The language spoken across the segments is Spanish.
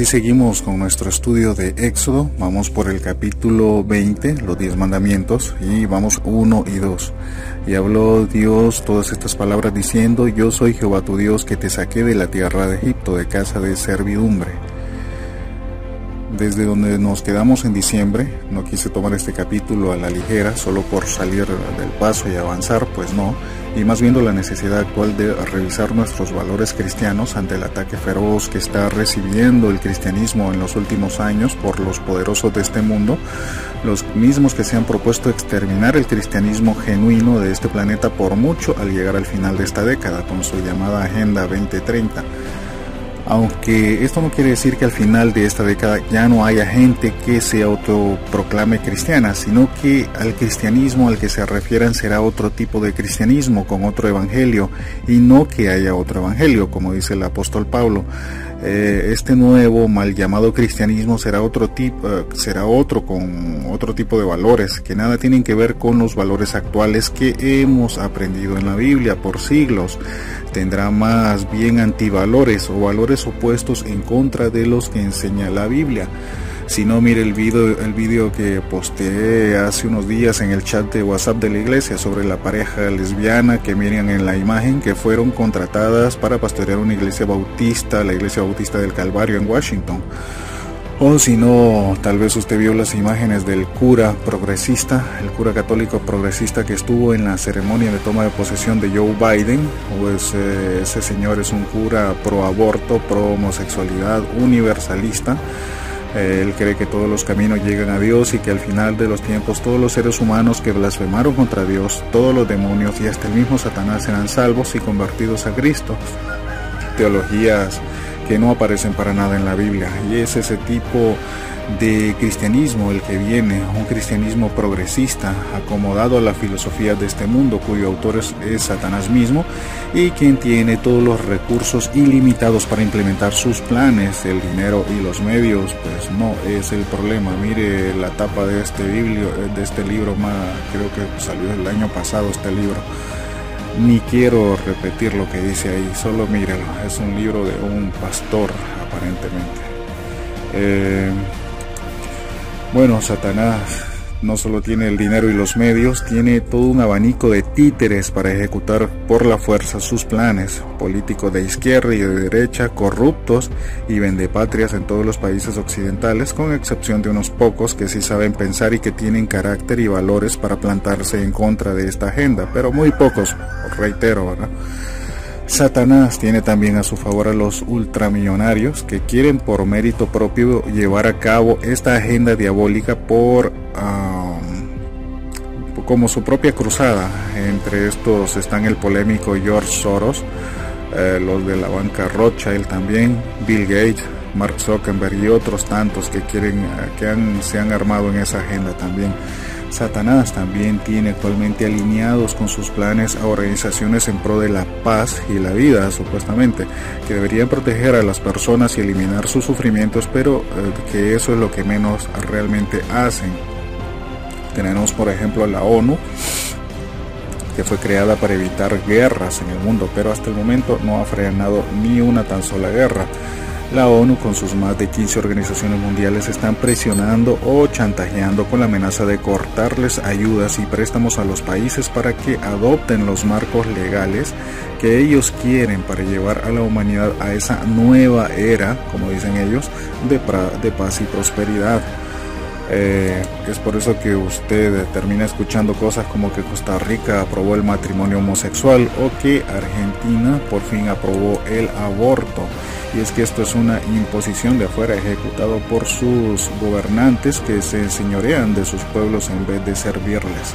Éxodo 20. Y así seguimos con nuestro estudio de Éxodo. Vamos por el capítulo 20, los 10 mandamientos, y vamos 1 y 2. Y habló Dios todas estas palabras diciendo, Yo soy Jehová tu Dios que te saqué de la tierra de Egipto, de casa de servidumbre desde donde nos quedamos en diciembre, no quise tomar este capítulo a la ligera, solo por salir del paso y avanzar, pues no, y más viendo la necesidad actual de revisar nuestros valores cristianos ante el ataque feroz que está recibiendo el cristianismo en los últimos años por los poderosos de este mundo, los mismos que se han propuesto exterminar el cristianismo genuino de este planeta por mucho al llegar al final de esta década con su llamada Agenda 2030 aunque esto no quiere decir que al final de esta década ya no haya gente que se autoproclame cristiana, sino que al cristianismo al que se refieran será otro tipo de cristianismo con otro evangelio y no que haya otro evangelio, como dice el apóstol Pablo. Eh, este nuevo mal llamado cristianismo será otro tipo, eh, será otro con otro tipo de valores que nada tienen que ver con los valores actuales que hemos aprendido en la Biblia por siglos. Tendrá más bien antivalores o valores opuestos en contra de los que enseña la Biblia. Si no, mire el video, el video que posteé hace unos días en el chat de WhatsApp de la iglesia sobre la pareja lesbiana que miren en la imagen que fueron contratadas para pastorear una iglesia bautista, la iglesia bautista del Calvario en Washington. O si no, tal vez usted vio las imágenes del cura progresista, el cura católico progresista que estuvo en la ceremonia de toma de posesión de Joe Biden. Pues ese señor es un cura pro aborto, pro homosexualidad, universalista él cree que todos los caminos llegan a Dios y que al final de los tiempos todos los seres humanos que blasfemaron contra Dios, todos los demonios y hasta el mismo Satanás serán salvos y convertidos a Cristo. Teologías que no aparecen para nada en la Biblia. Y es ese tipo de cristianismo el que viene, un cristianismo progresista, acomodado a la filosofía de este mundo, cuyo autor es, Satanás mismo y quien tiene todos los recursos ilimitados para implementar sus planes, el dinero y los medios, pues no es el problema. Mire la tapa de este, biblio, de este libro, creo que salió el año pasado este libro. Ni quiero repetir lo que dice ahí, solo mírelo, es un libro de un pastor aparentemente. Eh, bueno, Satanás no solo tiene el dinero y los medios, tiene todo un abanico de títeres para ejecutar por la fuerza sus planes, políticos de izquierda y de derecha, corruptos y vendepatrias en todos los países occidentales, con excepción de unos pocos que sí saben pensar y que tienen carácter y valores para plantarse en contra de esta agenda, pero muy pocos, reitero. Satanás tiene también a su favor a los ultramillonarios que quieren por mérito propio llevar a cabo esta agenda diabólica por como su propia cruzada. Entre estos están el polémico George Soros, eh, los de la banca Rothschild también, Bill Gates, Mark Zuckerberg y otros tantos que quieren eh, que se han armado en esa agenda también. Satanás también tiene actualmente alineados con sus planes a organizaciones en pro de la paz y la vida, supuestamente, que deberían proteger a las personas y eliminar sus sufrimientos, pero eh, que eso es lo que menos realmente hacen. Tenemos, por ejemplo, la ONU, que fue creada para evitar guerras en el mundo, pero hasta el momento no ha frenado ni una tan sola guerra. La ONU con sus más de 15 organizaciones mundiales están presionando o chantajeando con la amenaza de cortarles ayudas y préstamos a los países para que adopten los marcos legales que ellos quieren para llevar a la humanidad a esa nueva era, como dicen ellos, de, paz y prosperidad. Eh, es por eso que usted termina escuchando cosas como que Costa Rica aprobó el matrimonio homosexual o que Argentina por fin aprobó el aborto y es que esto es una imposición de afuera ejecutado por sus gobernantes que se enseñorean de sus pueblos en vez de servirles.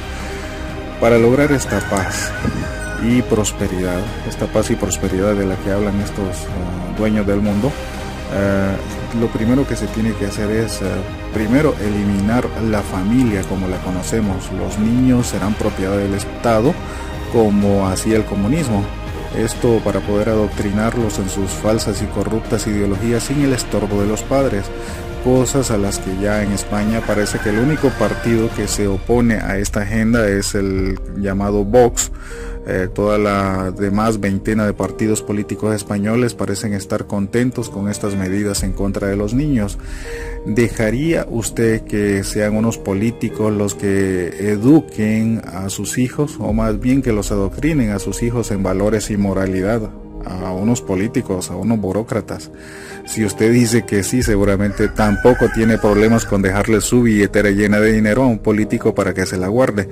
Para lograr esta paz y prosperidad, esta paz y prosperidad de la que hablan estos ah, dueños del mundo, ah, lo primero que se tiene que hacer es ah, primero eliminar la familia como la conocemos. Los niños serán propiedad del Estado como hacía el comunismo esto para poder adoctrinarlos en sus falsas y corruptas ideologías sin el estorbo de los padres, cosas a las que ya en España parece que el único partido que se opone a esta agenda es el llamado Vox, eh, toda la demás veintena de partidos políticos españoles parecen estar contentos con estas medidas en contra de los niños. ¿Dejaría usted que sean unos políticos los que eduquen a sus hijos o más bien que los adoctrinen a sus hijos en valores y moralidad? A unos políticos, a unos burócratas. Si usted dice que sí, seguramente tampoco tiene problemas con dejarle su billetera llena de dinero a un político para que se la guarde.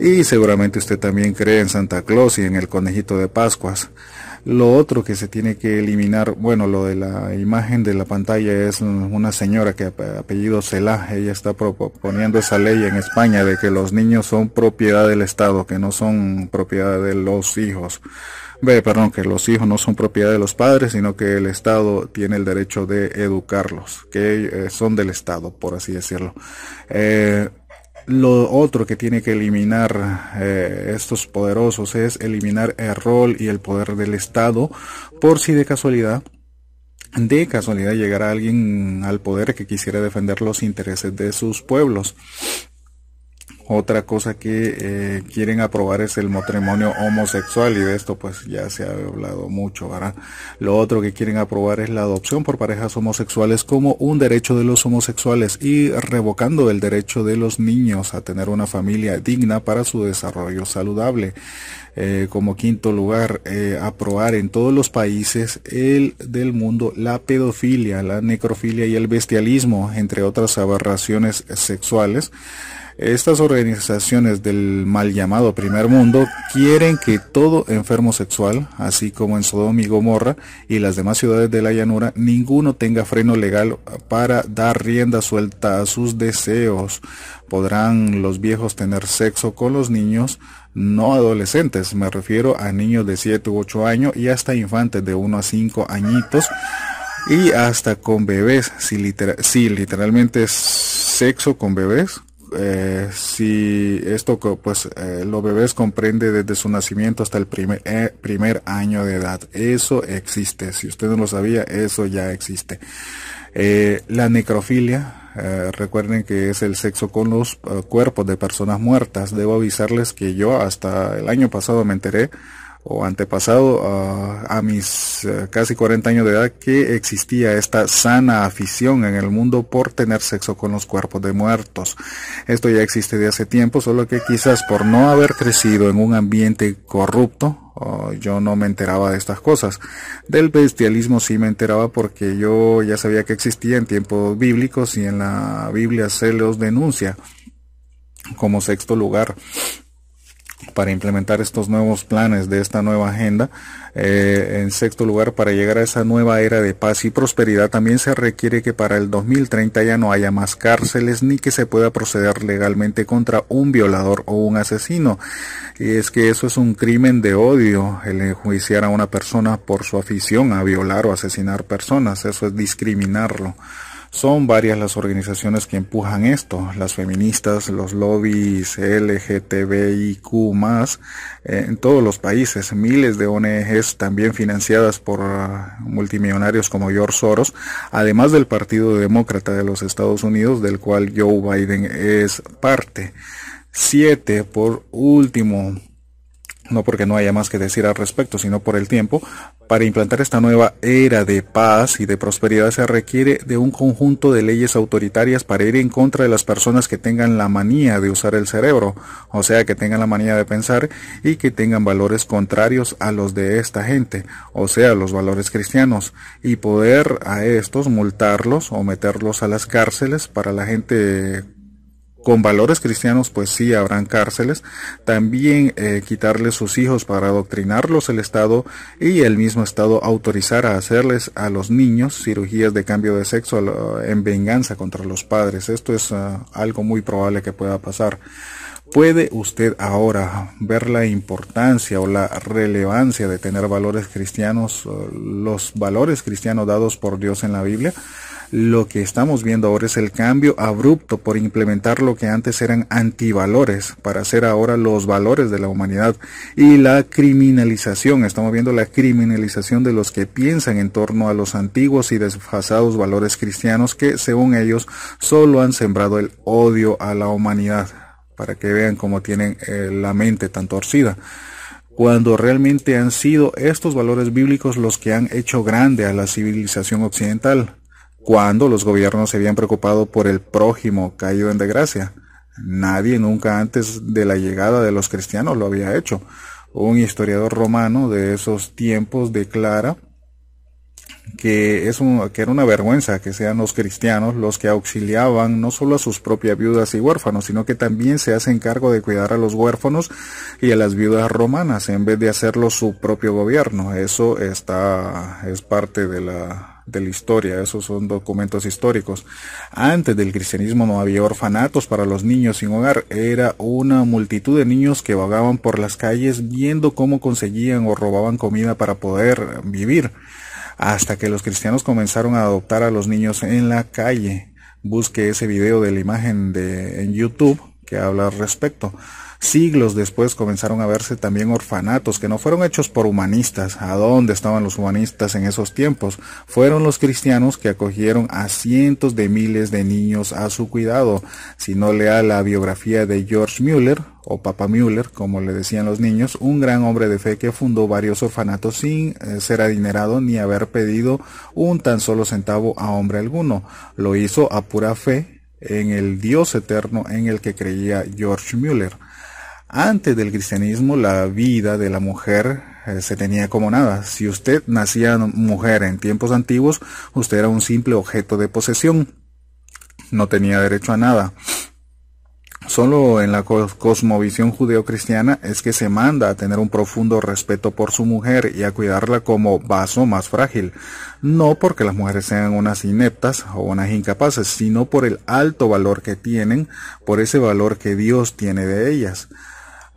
Y seguramente usted también cree en Santa Claus y en el conejito de Pascuas. Lo otro que se tiene que eliminar, bueno, lo de la imagen de la pantalla es una señora que apellido Celah, ella está proponiendo esa ley en España de que los niños son propiedad del Estado, que no son propiedad de los hijos. Ve, perdón, que los hijos no son propiedad de los padres, sino que el Estado tiene el derecho de educarlos, que eh, son del Estado, por así decirlo. Eh, lo otro que tiene que eliminar eh, estos poderosos es eliminar el rol y el poder del Estado, por si de casualidad de casualidad llegara alguien al poder que quisiera defender los intereses de sus pueblos. Otra cosa que eh, quieren aprobar es el matrimonio homosexual y de esto pues ya se ha hablado mucho, ¿verdad? Lo otro que quieren aprobar es la adopción por parejas homosexuales como un derecho de los homosexuales y revocando el derecho de los niños a tener una familia digna para su desarrollo saludable. Eh, como quinto lugar, eh, aprobar en todos los países el del mundo la pedofilia, la necrofilia y el bestialismo, entre otras aberraciones sexuales. Estas organizaciones del mal llamado primer mundo quieren que todo enfermo sexual, así como en Sodoma y Gomorra y las demás ciudades de la llanura, ninguno tenga freno legal para dar rienda suelta a sus deseos. Podrán los viejos tener sexo con los niños, no adolescentes, me refiero a niños de 7 u 8 años y hasta infantes de 1 a 5 añitos y hasta con bebés, si, si literalmente es sexo con bebés, eh, si esto pues eh, los bebés comprende desde su nacimiento hasta el primer, eh, primer año de edad. Eso existe. Si usted no lo sabía eso ya existe. La necrofilia recuerden que es el sexo con los cuerpos de personas muertas. Debo avisarles que yo hasta el año pasado me enteré o antepasado a mis eh, casi 40 años de edad que existía esta sana afición en el mundo por tener sexo con los cuerpos de muertos. Esto ya existe de hace tiempo, solo que quizás por no haber crecido en un ambiente corrupto, yo no me enteraba de estas cosas. Del bestialismo sí me enteraba porque yo ya sabía que existía en tiempos bíblicos y en la Biblia se los denuncia como sexto lugar para implementar estos nuevos planes de esta nueva agenda. Eh, en sexto lugar, para llegar a esa nueva era de paz y prosperidad, también se requiere que para el 2030 ya no haya más cárceles ni que se pueda proceder legalmente contra un violador o un asesino. Y es que eso es un crimen de odio, el enjuiciar a una persona por su afición a violar o asesinar personas. Eso es discriminarlo. Son varias las organizaciones que empujan esto, las feministas, los lobbies LGTBIQ eh, en todos los países, miles de ONGs también financiadas por ah, multimillonarios como George Soros, además del Partido Demócrata de los Estados Unidos, del cual Joe Biden es parte. Siete, por último, no porque no haya más que decir al respecto, sino por el tiempo, para implantar esta nueva era de paz y de prosperidad se requiere de un conjunto de leyes autoritarias para ir en contra de las personas que tengan la manía de usar el cerebro, o sea, que tengan la manía de pensar y que tengan valores contrarios a los de esta gente, o sea, los valores cristianos, y poder a estos multarlos o meterlos a las cárceles para la gente con valores cristianos, pues sí habrán cárceles. También eh, quitarles sus hijos para adoctrinarlos el Estado y el mismo Estado autorizar a hacerles a los niños cirugías de cambio de sexo en venganza contra los padres. Esto es ah, algo muy probable que pueda pasar. ¿Puede usted ahora ver la importancia o la relevancia de tener valores cristianos, los valores cristianos dados por Dios en la Biblia? Lo que estamos viendo ahora es el cambio abrupto por implementar lo que antes eran antivalores para hacer ahora los valores de la humanidad y la criminalización. Estamos viendo la criminalización de los que piensan en torno a los antiguos y desfasados valores cristianos que, según ellos, solo han sembrado el odio a la humanidad para que vean cómo tienen eh, la mente tan torcida. cuando realmente han sido estos valores bíblicos los que han hecho grande a la civilización occidental, cuando los gobiernos se habían preocupado por el prójimo caído en desgracia. Nadie nunca antes de la llegada de los cristianos lo había hecho. Un historiador romano de esos tiempos declara que, es que era una vergüenza que sean los cristianos los que auxiliaban no solo a sus propias viudas y huérfanos, sino que también se hacen cargo de cuidar a los huérfanos y a las viudas romanas en vez de hacerlo su propio gobierno. Eso está, es parte de la, de la historia, esos son documentos históricos. Antes del cristianismo no había orfanatos para los niños sin hogar, era una multitud de niños que vagaban por las calles viendo cómo conseguían o robaban comida para poder vivir hasta que los cristianos comenzaron a adoptar a los niños en la calle. Busque ese video de la imagen de, en YouTube que habla al respecto. Siglos después comenzaron a verse también orfanatos que no fueron hechos por humanistas. ¿A dónde estaban los humanistas en esos tiempos? Fueron los cristianos que acogieron a cientos de miles de niños a su cuidado. Si no lea la biografía de George Mueller, o Papa Müller, como le decían los niños, un gran hombre de fe que fundó varios orfanatos sin eh, ser adinerado ni haber pedido un tan solo centavo a hombre alguno. Lo hizo a pura fe en el Dios eterno en el que creía George Müller. Antes del cristianismo, la vida de la mujer eh, se tenía como nada. Si usted nacía mujer en tiempos antiguos, usted era un simple objeto de posesión. No tenía derecho a nada. Solo en la cosmovisión judeocristiana es que se manda a tener un profundo respeto por su mujer y a cuidarla como vaso más frágil, no porque las mujeres sean unas ineptas o unas incapaces, sino por el alto valor que tienen, por ese valor que Dios tiene de ellas.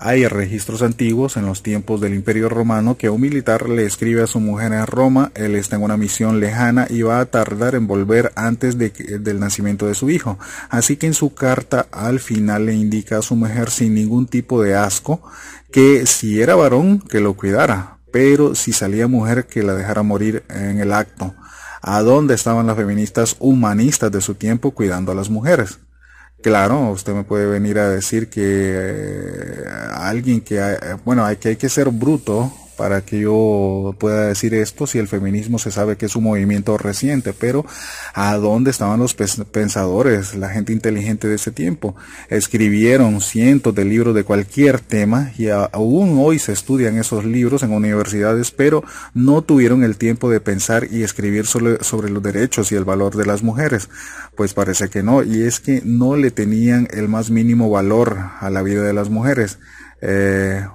Hay registros antiguos en los tiempos del Imperio Romano que un militar le escribe a su mujer en Roma, él está en una misión lejana y va a tardar en volver antes de del nacimiento de su hijo. Así que en su carta al final le indica a su mujer sin ningún tipo de asco que si era varón que lo cuidara, pero si salía mujer que la dejara morir en el acto. ¿A dónde estaban las feministas humanistas de su tiempo cuidando a las mujeres? Claro, usted me puede venir a decir que eh, alguien que, bueno, hay que, hay que ser bruto para que yo pueda decir esto si el feminismo se sabe que es un movimiento reciente, pero ¿a dónde estaban los pensadores, la gente inteligente de ese tiempo? Escribieron cientos de libros de cualquier tema y aún hoy se estudian esos libros en universidades, pero no tuvieron el tiempo de pensar y escribir sobre, los derechos y el valor de las mujeres. Pues parece que no, y es que no le tenían el más mínimo valor a la vida de las mujeres eh,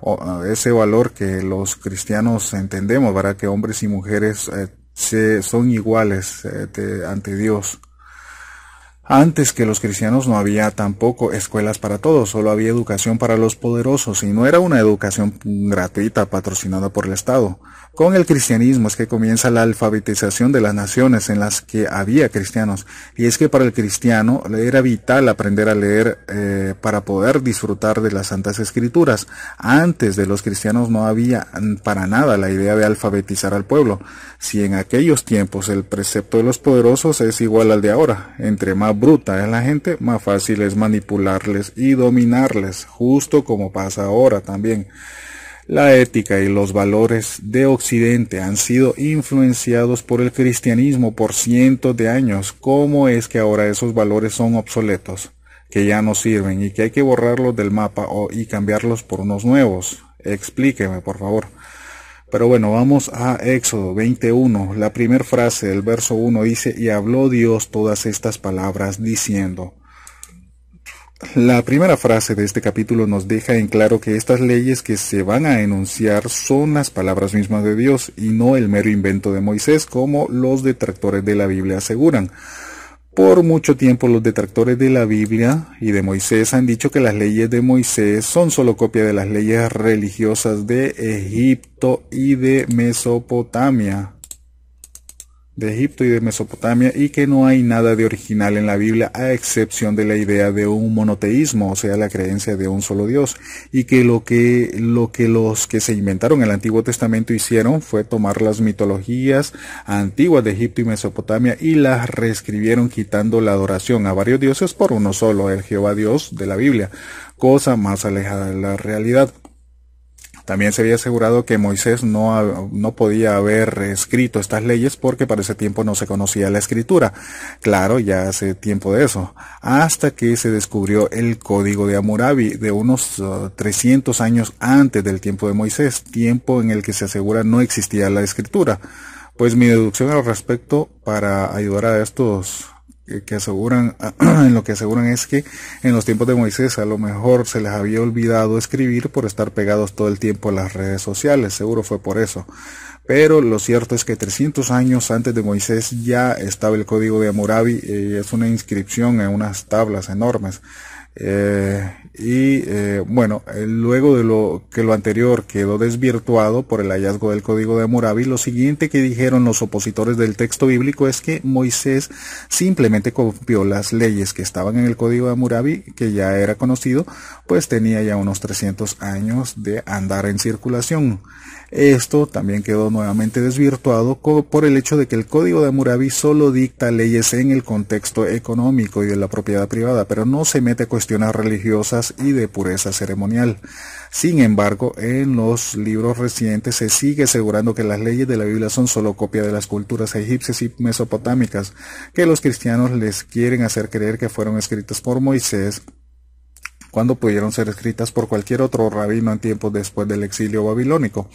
ese valor que los cristianos entendemos, ¿verdad? Que hombres y mujeres eh, se, son iguales eh, ante Dios. Antes que los cristianos no había tampoco escuelas para todos, solo había educación para los poderosos y no era una educación gratuita patrocinada por el Estado. Con el cristianismo es que comienza la alfabetización de las naciones en las que había cristianos. Y es que para el cristiano era vital aprender a leer eh, para poder disfrutar de las Santas Escrituras. Antes de los cristianos no había para nada la idea de alfabetizar al pueblo. Si en aquellos tiempos el precepto de los poderosos es igual al de ahora, entre más bruta es la gente, más fácil es manipularles y dominarles, justo como pasa ahora también. La ética y los valores de Occidente han sido influenciados por el cristianismo por cientos de años. ¿Cómo es que ahora esos valores son obsoletos, que ya no sirven y que hay que borrarlos del mapa y cambiarlos por unos nuevos? Explíqueme, por favor. Pero bueno, vamos a Éxodo 21. La primera frase del verso 1 dice, y habló Dios todas estas palabras diciendo, la primera frase de este capítulo nos deja en claro que estas leyes que se van a enunciar son las palabras mismas de Dios y no el mero invento de Moisés como los detractores de la Biblia aseguran. Por mucho tiempo los detractores de la Biblia y de Moisés han dicho que las leyes de Moisés son solo copia de las leyes religiosas de Egipto y de Mesopotamia de Egipto y de Mesopotamia y que no hay nada de original en la Biblia a excepción de la idea de un monoteísmo, o sea, la creencia de un solo Dios, y que lo que lo que los que se inventaron el Antiguo Testamento hicieron fue tomar las mitologías antiguas de Egipto y Mesopotamia y las reescribieron quitando la adoración a varios dioses por uno solo, el Jehová Dios de la Biblia, cosa más alejada de la realidad. También se había asegurado que Moisés no, no podía haber escrito estas leyes porque para ese tiempo no se conocía la escritura. Claro, ya hace tiempo de eso. Hasta que se descubrió el código de Hammurabi de unos 300 uh, años antes del tiempo de Moisés, tiempo en el que se asegura no existía la escritura. Pues mi deducción al respecto para ayudar a estos que aseguran, en lo que aseguran es que en los tiempos de Moisés a lo mejor se les había olvidado escribir por estar pegados todo el tiempo a las redes sociales, seguro fue por eso. Pero lo cierto es que 300 años antes de Moisés ya estaba el código de Hammurabi y es una inscripción en unas tablas enormes. Eh, y eh, bueno, eh, luego de lo que lo anterior quedó desvirtuado por el hallazgo del código de Hammurabi, lo siguiente que dijeron los opositores del texto bíblico es que Moisés simplemente copió las leyes que estaban en el código de Hammurabi, que ya era conocido, pues tenía ya unos 300 años de andar en circulación. Esto también quedó nuevamente desvirtuado por el hecho de que el Código de Hammurabi solo dicta leyes en el contexto económico y de la propiedad privada, pero no se mete a cuestiones religiosas y de pureza ceremonial. Sin embargo, en los libros recientes se sigue asegurando que las leyes de la Biblia son solo copia de las culturas egipcias y mesopotámicas, que los cristianos les quieren hacer creer que fueron escritas por Moisés cuando pudieron ser escritas por cualquier otro rabino en tiempos después del exilio babilónico.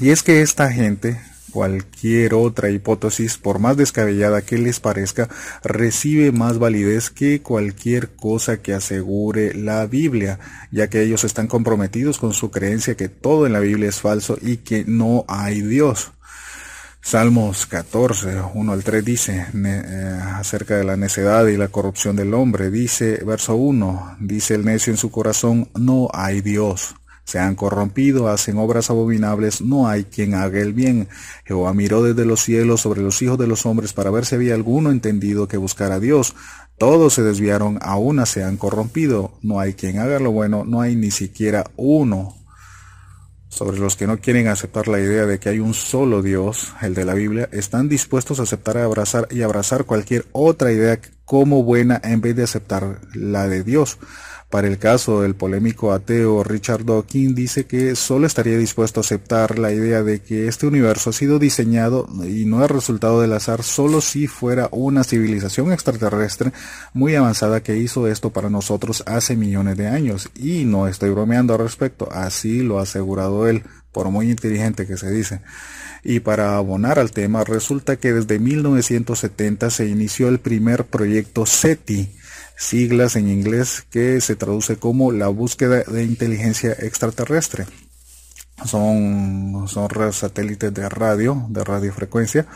Y es que esta gente, cualquier otra hipótesis, por más descabellada que les parezca, recibe más validez que cualquier cosa que asegure la Biblia, ya que ellos están comprometidos con su creencia que todo en la Biblia es falso y que no hay Dios. Salmos 14, 1 al 3 dice eh, acerca de la necedad y la corrupción del hombre. Dice, verso 1, dice el necio en su corazón, no hay Dios. Se han corrompido, hacen obras abominables, no hay quien haga el bien. Jehová miró desde los cielos sobre los hijos de los hombres para ver si había alguno entendido que buscara a Dios. Todos se desviaron, a una se han corrompido. No hay quien haga lo bueno, no hay ni siquiera uno sobre los que no quieren aceptar la idea de que hay un solo Dios, el de la Biblia, están dispuestos a aceptar y abrazar y abrazar cualquier otra idea como buena en vez de aceptar la de Dios. Para el caso del polémico ateo Richard Dawkins dice que solo estaría dispuesto a aceptar la idea de que este universo ha sido diseñado y no es resultado del azar solo si fuera una civilización extraterrestre muy avanzada que hizo esto para nosotros hace millones de años. Y no estoy bromeando al respecto, así lo ha asegurado él, por muy inteligente que se dice. Y para abonar al tema, resulta que desde 1970 se inició el primer proyecto SETI, siglas en inglés que se traduce como la búsqueda de inteligencia extraterrestre. Son, son satélites de radio, de radiofrecuencia,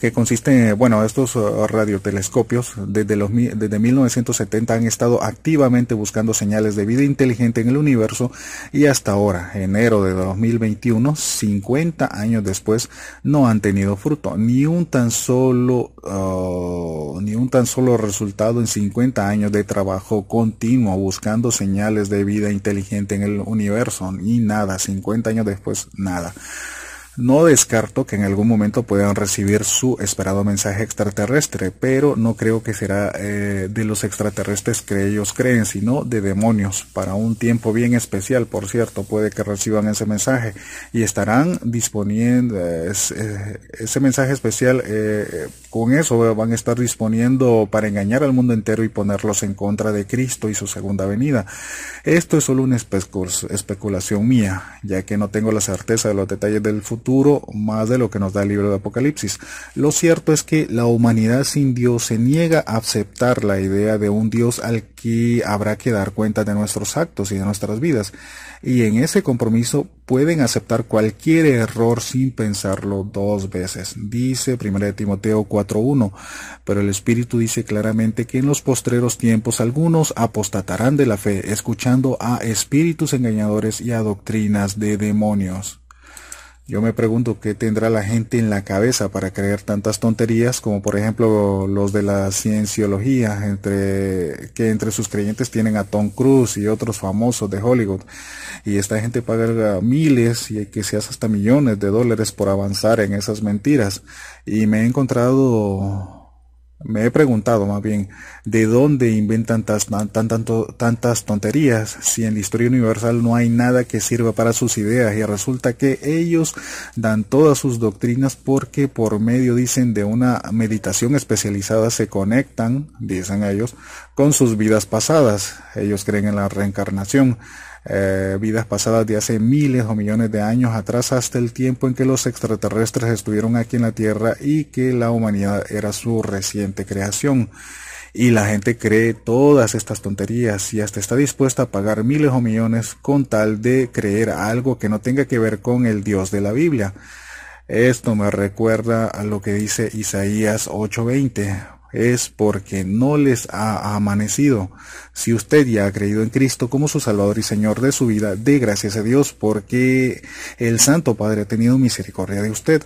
que consiste en, bueno, estos uh, radiotelescopios desde, los, desde 1970 han estado activamente buscando señales de vida inteligente en el universo y hasta ahora, enero de 2021, 50 años después, no han tenido fruto, ni un tan solo, uh, ni un tan solo resultado en 50 años de trabajo continuo buscando señales de vida inteligente en el universo, ni nada, 50 años después, nada. No descarto que en algún momento puedan recibir su esperado mensaje extraterrestre, pero no creo que será eh, de los extraterrestres que ellos creen, sino de demonios, para un tiempo bien especial, por cierto, puede que reciban ese mensaje y estarán disponiendo eh, ese mensaje especial, eh, con eso van a estar disponiendo para engañar al mundo entero y ponerlos en contra de Cristo y su segunda venida. Esto es solo una especulación mía, ya que no tengo la certeza de los detalles del futuro más de lo que nos da el libro de Apocalipsis. Lo cierto es que la humanidad sin Dios se niega a aceptar la idea de un Dios al que habrá que dar cuenta de nuestros actos y de nuestras vidas. Y en ese compromiso pueden aceptar cualquier error sin pensarlo dos veces. Dice 1 Timoteo 4.1. Pero el Espíritu dice claramente que en los postreros tiempos algunos apostatarán de la fe, escuchando a espíritus engañadores y a doctrinas de demonios. Yo me pregunto qué tendrá la gente en la cabeza para creer tantas tonterías como por ejemplo los de la cienciología, entre, que entre sus creyentes tienen a Tom Cruise y otros famosos de Hollywood. Y esta gente paga miles y que se hace hasta millones de dólares por avanzar en esas mentiras. Y me he encontrado Me he preguntado más bien de dónde inventan tan, tantas tonterías si en la historia universal no hay nada que sirva para sus ideas y resulta que ellos dan todas sus doctrinas porque por medio, dicen, de una meditación especializada se conectan, dicen ellos, con sus vidas pasadas. Ellos creen en la reencarnación. Eh, vidas pasadas de hace miles o millones de años atrás hasta el tiempo en que los extraterrestres estuvieron aquí en la Tierra y que la humanidad era su reciente creación. Y la gente cree todas estas tonterías y hasta está dispuesta a pagar miles o millones con tal de creer algo que no tenga que ver con el Dios de la Biblia. Esto me recuerda a lo que dice Isaías 8:20 es porque no les ha amanecido. Si usted ya ha creído en Cristo como su Salvador y Señor de su vida, dé gracias a Dios porque el Santo Padre ha tenido misericordia de usted.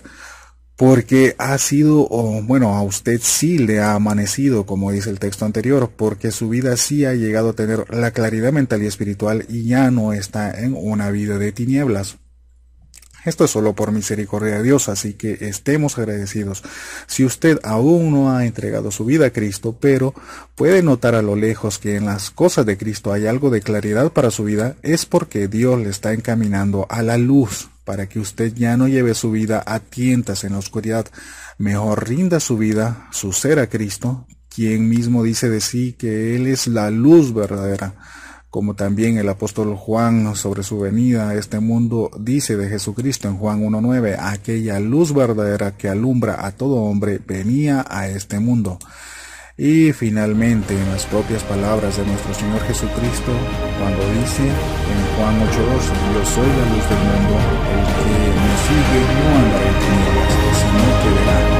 Porque ha sido, o bueno, a usted sí le ha amanecido, como dice el texto anterior, porque su vida sí ha llegado a tener la claridad mental y espiritual y ya no está en una vida de tinieblas. Esto es solo por misericordia de Dios, así que estemos agradecidos. Si usted aún no ha entregado su vida a Cristo, pero puede notar a lo lejos que en las cosas de Cristo hay algo de claridad para su vida, es porque Dios le está encaminando a la luz para que usted ya no lleve su vida a tientas en la oscuridad. Mejor rinda su vida, su ser a Cristo, quien mismo dice de sí que Él es la luz verdadera como también el apóstol Juan sobre su venida a este mundo dice de Jesucristo en Juan 1.9, aquella luz verdadera que alumbra a todo hombre venía a este mundo. Y finalmente en las propias palabras de nuestro Señor Jesucristo, cuando dice en Juan 8.12, yo soy la luz del mundo, el que me sigue no andará en